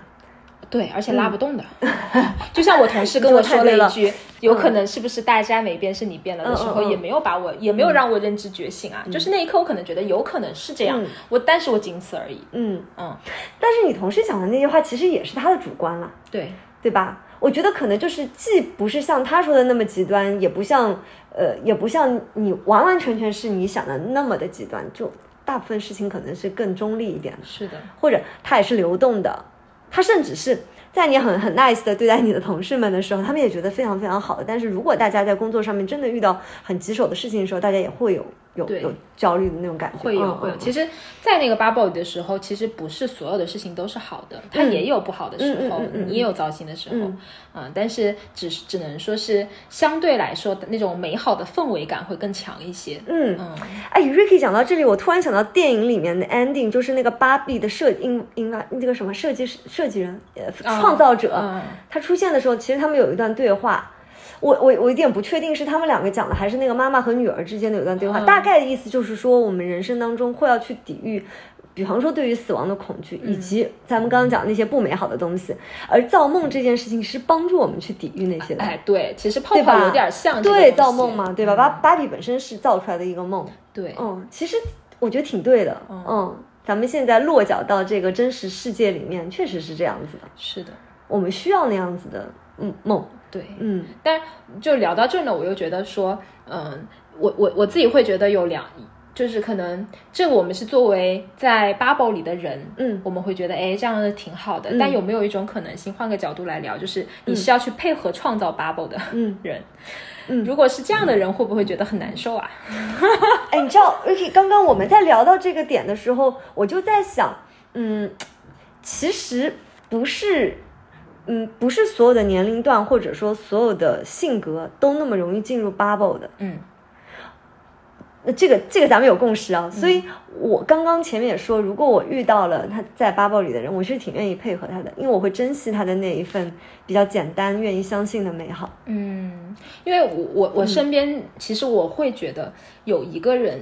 对，而且拉不动的。就像我同事跟我说了一句，有可能是不是大家没变是你变了的时候，也没有把我，也没有让我认知觉醒啊。就是那一刻，我可能觉得有可能是这样，嗯我但是我仅此而已。嗯，嗯，但是你同事讲的那句话，其实也是他的主观了。对，对吧？我觉得可能就是既不是像他说的那么极端，也不像呃，也不像你完完全全是你想的那么的极端，就大部分事情可能是更中立一点的，是的，或者它也是流动的，它甚至是在你很很 nice 的对待你的同事们的时候，他们也觉得非常非常好的。但是如果大家在工作上面真的遇到很棘手的事情的时候，大家也会有有有焦虑的那种感觉，会有会有。其实，在那个 bubble 的时候，其实不是所有的事情都是好的，它也有不好的时候，你也有糟心的时候，嗯但是只是只能说是相对来说的那种美好的氛围感会更强一些。嗯嗯，哎，Ricky 讲到这里，我突然想到电影里面的 ending，就是那个芭比的设应应该那个什么设计师设计人呃创造者，嗯他出现的时候，其实他们有一段对话。我我我有点不确定是他们两个讲的，还是那个妈妈和女儿之间的有段对话。嗯大概的意思就是说，我们人生当中会要去抵御，比方说对于死亡的恐惧，以及咱们刚刚讲的那些不美好的东西。而造梦这件事情是帮助我们去抵御那些的。哎，对，其实泡泡有点像这个对造梦嘛，对吧？芭芭比本身是造出来的一个梦，对，嗯，其实我觉得挺对的，嗯，咱们现在落脚到这个真实世界里面，确实是这样子的，是的，我们需要那样子的，嗯，梦，对。嗯但就聊到这儿呢，我又觉得说，嗯，我我我自己会觉得有两，就是可能这个我们是作为在 bubble 里的人，嗯我们会觉得哎这样的挺好的。但有没有一种可能性，换个角度来聊，就是你是要去配合创造 bubble 的嗯人，嗯如果是这样的人，会不会觉得很难受啊？哎，你知道，Ricky，刚刚我们在聊到这个点的时候，我就在想，嗯，其实不是。嗯，不是所有的年龄段或者说所有的性格都那么容易进入 bubble 的。嗯那这个这个咱们有共识啊，所以我刚刚前面也说，如果我遇到了他在 bubble 里的人，我是挺愿意配合他的，因为我会珍惜他的那一份比较简单、愿意相信的美好。嗯，因为我我我身边其实我会觉得有一个人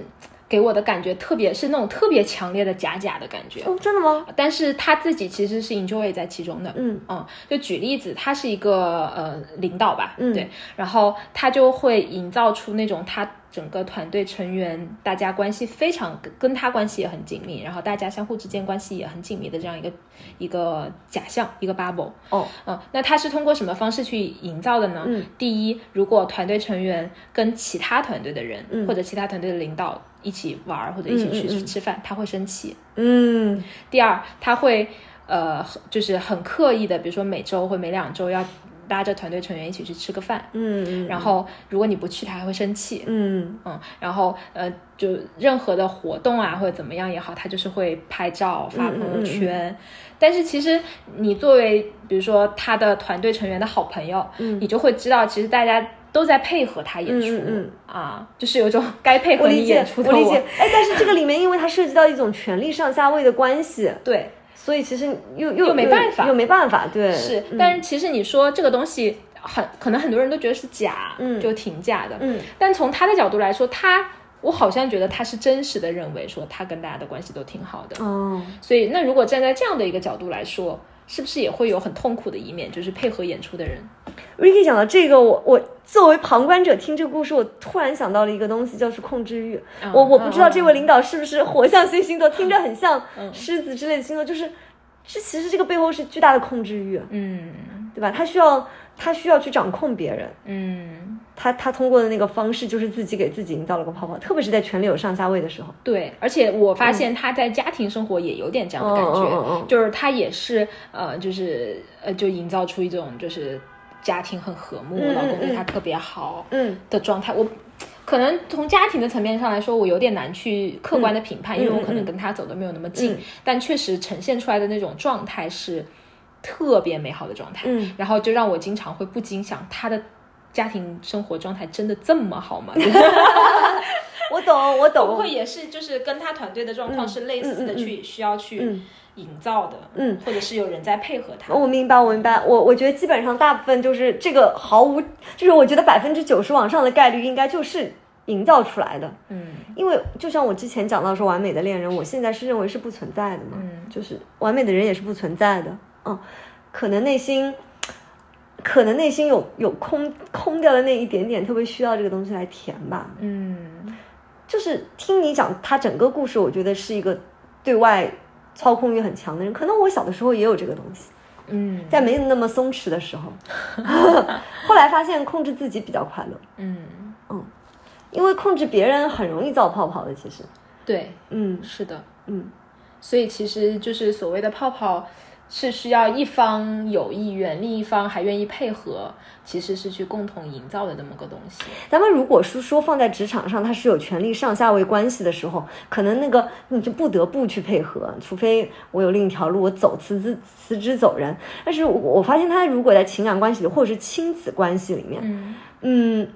给我的感觉特别是那种特别强烈的假假的感觉，哦，真的吗？但是他自己其实是 enjoy 在其中的。嗯嗯，就举例子，他是一个呃领导吧，嗯对，然后他就会营造出那种他整个团队成员大家关系非常跟跟他关系也很紧密，然后大家相互之间关系也很紧密的这样一个一个假象，一个 bubble。哦，嗯，那他是通过什么方式去营造的呢？嗯，第一，如果团队成员跟其他团队的人、嗯或者其他团队的领导一起玩儿或者一起去吃饭，他会生气。嗯。第二，他会呃，就是很刻意的，比如说每周或每两周要拉着团队成员一起去吃个饭，嗯，然后如果你不去，他还会生气。嗯。嗯，然后呃，就任何的活动啊或者怎么样也好，他就是会拍照发朋友圈。但是其实你作为比如说他的团队成员的好朋友，嗯。你就会知道，其实大家都在配合他演出、嗯嗯啊，就是有种该配合你我理解演出，的我理解。哎，但是这个里面，因为它涉及到一种权力上下位的关系，对。所以其实又又又没办法又没办法，对，是，嗯但是其实你说这个东西很可能很多人都觉得是假，嗯就挺假的。嗯但从他的角度来说，他我好像觉得他是真实的认为说他跟大家的关系都挺好的。哦，所以那如果站在这样的一个角度来说，是不是也会有很痛苦的一面，就是配合演出的人？Ricky 讲到这个，我我作为旁观者听这个故事，我突然想到了一个东西，就是控制欲。嗯我我不知道嗯这位领导是不是火象星星座，听着很像嗯狮子之类的星座，就是这其实这个背后是巨大的控制欲，嗯对吧？他需要他需要去掌控别人，嗯，他他通过的那个方式就是自己给自己营造了个泡泡，特别是在权力有上下位的时候。对。而且我发现他在家庭生活也有点这样的感觉，就是他也是呃，就是呃，就营造出一种就是家庭很和睦，嗯嗯老公对嗯他特别好。嗯。的状态，我可能从家庭的层面上来说，我有点难去客观的评判，因为我可能跟他走的没有那么近，嗯。但确实呈现出来的那种状态是特别美好的状态，嗯。然后就让我经常会不禁想，他的家庭生活状态真的这么好吗？我懂，我会不懂会，也是就是跟他团队的状况是类似的，嗯嗯嗯。去需要去嗯。营造的，嗯，或者是有人在配合他，我明白，我明白，我我觉得基本上大部分就是这个毫无，就是我觉得百分之九十往上的概率应该就是营造出来的，嗯。因为就像我之前讲到说完美的恋人，我现在是认为是不存在的嘛，嗯。就是完美的人也是不存在的，嗯，可能内心，可能内心有有空空掉的那一点点，特别需要这个东西来填吧，嗯就是听你讲他整个故事，我觉得是一个对外操控欲很强的人。可能我小的时候也有这个东西，嗯。在没有那么松弛的时候，后来发现控制自己比较快乐，嗯，因为控制别人很容易造泡泡的。其实，对，嗯。是的，嗯，所以其实就是所谓的泡泡，是需要一方有意愿，另一方还愿意配合，其实是去共同营造的这么个东西。咱们如果是说放在职场上，它是有权利上下位关系的时候，可能那个你就不得不去配合，除非我有另一条路，我走辞职辞职走人。但是我我发现他如果在情感关系里，或者是亲子关系里面，嗯嗯，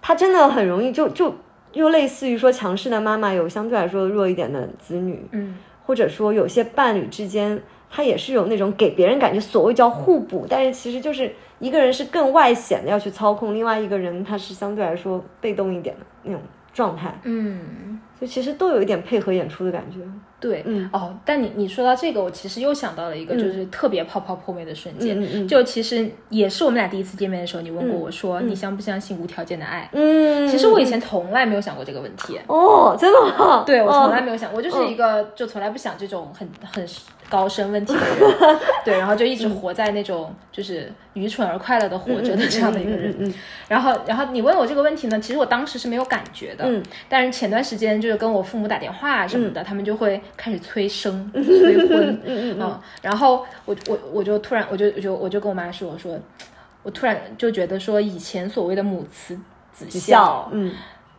他真的很容易就就又类似于说强势的妈妈有相对来说弱一点的子女，嗯或者说有些伴侣之间，他也是有那种给别人感觉所谓叫互补，但是其实就是一个人是更外显的要去操控，另外一个人他是相对来说被动一点的那种状态，嗯，就其实都有一点配合演出的感觉。对，嗯哦，但你你说到这个，我其实又想到了一个，就是特别泡泡破灭的瞬间。嗯嗯嗯就其实也是我们俩第一次见面的时候，你问过我说，你相不相信无条件的爱？嗯，其实我以前从来没有想过这个问题。哦，真的吗？对我从来哦没有想，我就是一个就从来不想这种很很高深问题的人，对，然后就一直活在那种就是愚蠢而快乐的活着的这样的一个人。然后，然后你问我这个问题呢，其实我当时是没有感觉的，嗯。但是前段时间就是跟我父母打电话什么的，他们就会开始催生、催婚，嗯嗯然后我我我就突然我就我就我就跟我妈说，我说我突然就觉得说以前所谓的母慈子孝笑，，嗯。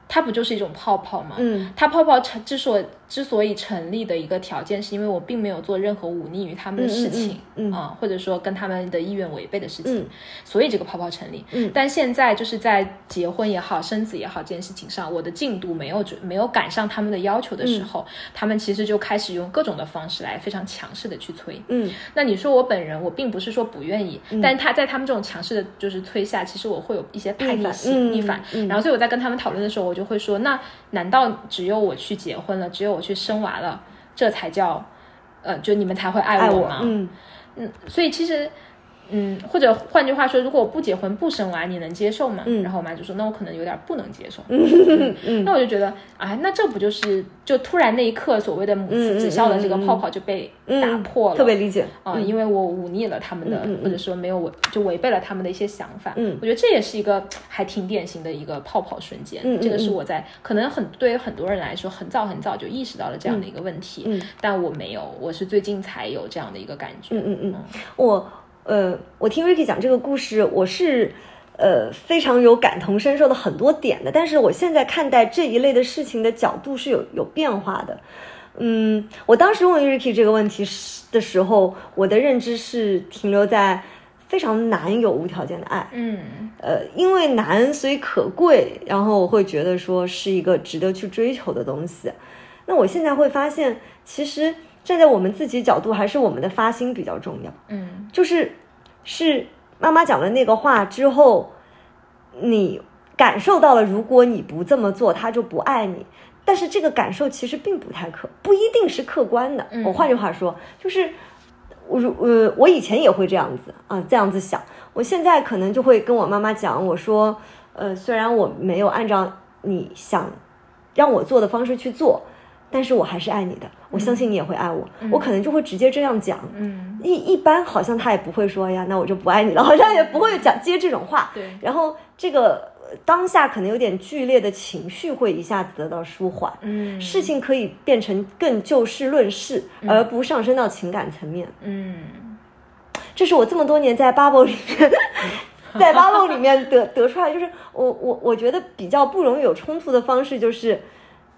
它不就是一种泡泡吗？嗯。它泡泡成之所之所以成立的一个条件，是因为我并没有做任何忤逆于他们的事情，嗯嗯嗯啊，或者说跟他们的意愿违背的事情，嗯所以这个泡泡成立。嗯但现在就是在结婚也好、生子也好这件事情上，我的进度没有准没有赶上他们的要求的时候，嗯他们其实就开始用各种的方式来非常强势的去催。嗯那你说我本人，我并不是说不愿意，但是他在他们这种强势的就是催下，其实我会有一些叛逆心、逆反然后所以我在跟他们讨论的时候，我就会说，那难道只有我去结婚了，只有我去生娃了，这才叫，呃，就你们才会爱爱我吗？我嗯嗯，所以其实，嗯，或者换句话说，如果我不结婚不生娃，你能接受吗？嗯。然后我妈就说，那我可能有点不能接受。嗯嗯。那我就觉得，哎，那这不就是就突然那一刻，所谓的母慈子孝的这个泡泡就被打破了，特别理解。啊、因为我忤逆了他们的，或者说没有违，就违背了他们的一些想法。嗯。我觉得这也是一个还挺典型的一个泡泡瞬间。这个是我在可能很对于很多人来说，很早很早就意识到了这样的一个问题，嗯。但我没有，我是最近才有这样的一个感觉。嗯嗯。嗯，我呃，我听 Ricky 讲这个故事，我是呃非常有感同身受的很多点的，但是我现在看待这一类的事情的角度是有有变化的。嗯，我当时问 Ricky 这个问题时的时候，我的认知是停留在非常难有无条件的爱。嗯呃，因为难，所以可贵，然后我会觉得说是一个值得去追求的东西。那我现在会发现，其实站在我们自己角度，还是我们的发心比较重要。嗯就是是妈妈讲了那个话之后，你感受到了，如果你不这么做，他就不爱你。但是这个感受其实并不太客，不一定是客观的。嗯我换句话说，就是我如呃，我以前也会这样子啊、这样子想。我现在可能就会跟我妈妈讲，我说，呃，虽然我没有按照你想让我做的方式去做，但是我还是爱你的，我相信你也会爱我。我可能就会直接这样讲。嗯，一一般好像他也不会说呀，那我就不爱你了，好像也不会讲接这种话。对然后这个呃当下可能有点剧烈的情绪会一下子得到舒缓，嗯事情可以变成更就事论事，而不上升到情感层面。嗯这是我这么多年在 Bubble 里面 在 bubble 里面得得出来，就是我我我觉得比较不容易有冲突的方式，就是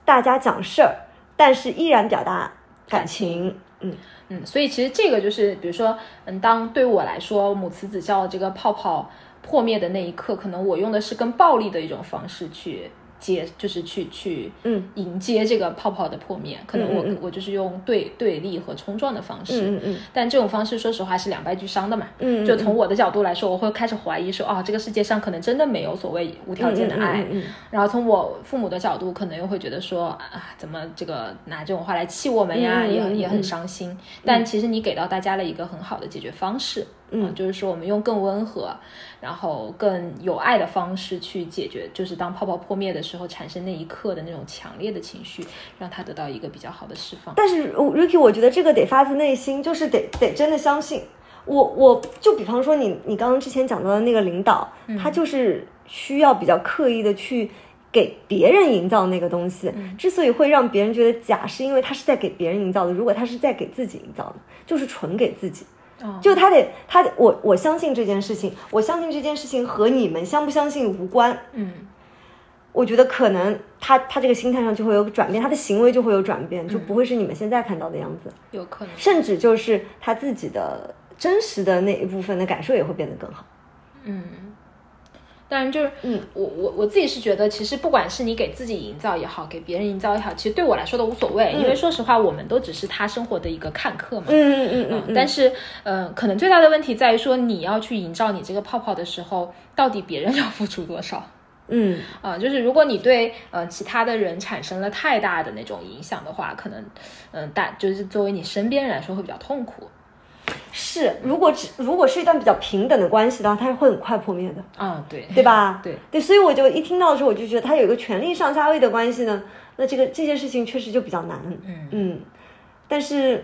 大家讲事儿，但是依然表达感情。嗯嗯，所以其实这个就是，比如说，嗯，当对我来说，母慈子孝这个泡泡破灭的那一刻，可能我用的是更暴力的一种方式去。接就是去去嗯。迎接这个泡泡的破灭，可能我我就是用对对立和冲撞的方式，嗯嗯但这种方式说实话是两败俱伤的嘛。嗯，就从我的角度来说，我会开始怀疑说，啊，这个世界上可能真的没有所谓无条件的爱。然后从我父母的角度，可能又会觉得说，啊，怎么这个拿这种话来气我们呀，也也很伤心。但其实你给到大家了一个很好的解决方式，嗯就是说我们用更温和，然后更有爱的方式去解决，就是当泡泡破灭的时候产生那一刻的那种强烈的情绪，让他得到一个比较好的释放。但是呃 Ricky，我觉得这个得发自内心，就是得得真的相信。我我就比方说你你刚刚之前讲到的那个领导，他就是需要比较刻意的去给别人营造那个东西。之所以会让别人觉得假，是因为他是在给别人营造的。如果他是在给自己营造的，就是纯给自己。哦就他得他得我我相信这件事情，我相信这件事情和你们相不相信无关。嗯我觉得可能他他这个心态上就会有转变，他的行为就会有转变，就不会是你们现在看到的样子，有可能。甚至就是他自己的真实的那一部分的感受也会变得更好。嗯，当然就是，嗯，我我我自己是觉得，其实不管是你给自己营造也好，给别人营造也好，其实对我来说都无所谓，因为说实话，我们都只是他生活的一个看客嘛。嗯嗯嗯嗯但是，呃，可能最大的问题在于说，你要去营造你这个泡泡的时候，到底别人 要付出多少？嗯啊、就是如果你对呃其他的人产生了太大的那种影响的话，可能嗯、大就是作为你身边人来说会比较痛苦。是，如果只如果是一段比较平等的关系的话，它是会很快破灭的，啊、对对吧？对对，所以我就一听到的时候，我就觉得他有一个权力上下位的关系呢，那这个这件事情确实就比较难。嗯嗯，但是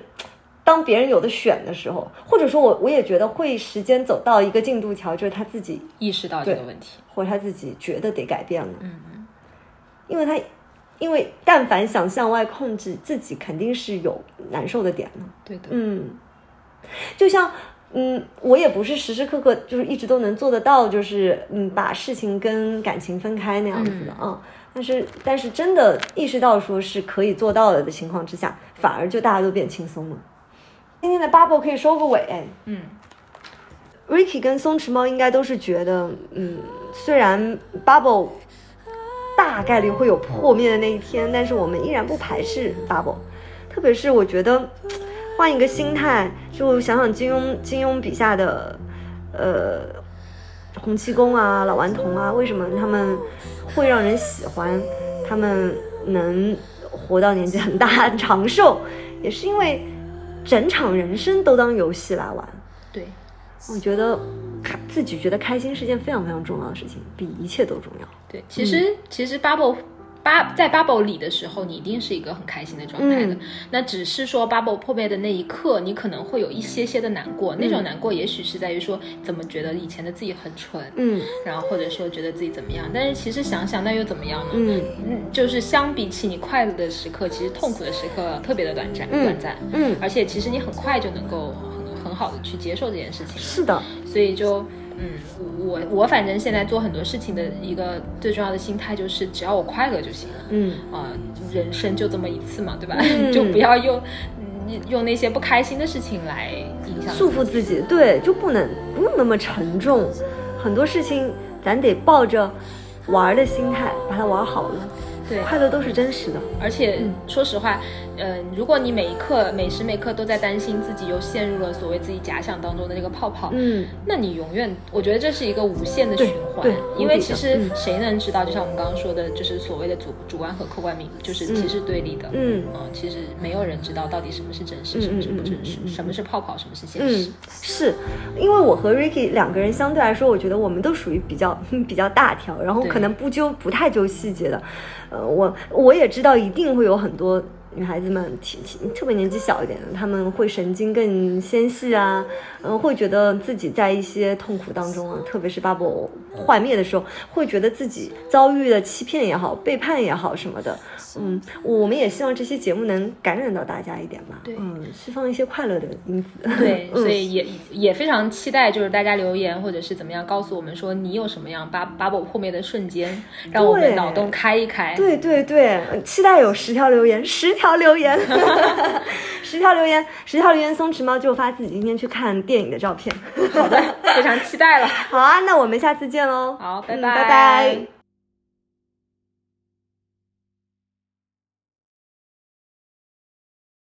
当别人有的选的时候，或者说我我也觉得会时间走到一个进度条，就是他自己意识到这个问题。或者他自己觉得得改变了，嗯嗯因为他因为但凡想向外控制自己，肯定是有难受的点的。对的。嗯，就像嗯，我也不是时时刻刻就是一直都能做得到，就是嗯，把事情跟感情分开那样子的啊、但是但是真的意识到说是可以做到的的情况之下，反而就大家都变轻松了。今天的 bubble 可以收个尾。嗯 Ricky 跟松弛猫应该都是觉得，嗯，虽然 Bubble 大概率会有破灭的那一天，但是我们依然不排斥 Bubble。特别是我觉得，换一个心态，就想想金庸金庸笔下的，呃，洪七公啊、老顽童啊，为什么他们会让人喜欢？他们能活到年纪很大、长寿，也是因为整场人生都当游戏来玩。对，我觉得开自己觉得开心是件非常非常重要的事情，比一切都重要。对，其实、其实 bubble 八在 bubble 里的时候，你一定是一个很开心的状态的。嗯那只是说 bubble 破灭的那一刻，你可能会有一些些的难过。那种难过，也许是在于说，怎么觉得以前的自己很蠢，嗯然后或者说觉得自己怎么样。但是其实想想，那又怎么样呢？嗯嗯，就是相比起你快乐的时刻，其实痛苦的时刻特别的短暂，嗯短暂。嗯，而且其实你很快就能够很很好的去接受这件事情。是的，所以就嗯，我我反正现在做很多事情的一个最重要的心态就是，只要我快乐就行了。嗯啊、人生就这么一次嘛，对吧？嗯 就不要用嗯用那些不开心的事情来影响束缚自己，对，就不能不用那么沉重。很多事情咱得抱着玩儿的心态把它玩好了，对，快乐都是真实的。而且说实话，嗯、如果你每一刻每时每刻都在担心自己又陷入了所谓自己假想当中的那个泡泡，嗯那你永远，我觉得这是一个无限的循环对，因为其实嗯谁能知道？就像我们刚刚说的，就是所谓的主主观和客观名，就是其实对立的。嗯其实没有人知道到底什么是真实，嗯什么是不真嗯实什么是泡泡，什么是现嗯实。，是因为我和 Ricky 两个人相对来说，我觉得我们都属于比较 比较大条，然后可能不纠不太纠细节的。呃，我我也知道一定会有很多女孩子们，体特别年纪小一点的，她们会神经更纤细啊，嗯，会觉得自己在一些痛苦当中啊，特别是 bubble 幻灭的时候，会觉得自己遭遇了欺骗也好，背叛也好什么的。嗯，我们也希望这些节目能感染到大家一点吧，对，嗯，释放一些快乐的因子。对，所以也也非常期待，就是大家留言或者是怎么样，告诉我们说你有什么样 bubble 破灭的瞬间，让我们脑洞开一开。对对对，期待有十条留言，十条留言，十条留言，十条留言，松弛猫就发自己今天去看电影的照片。好的，非常期待了。好啊，那我们下次见喽。好，拜拜拜。